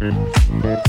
Mm-hmm.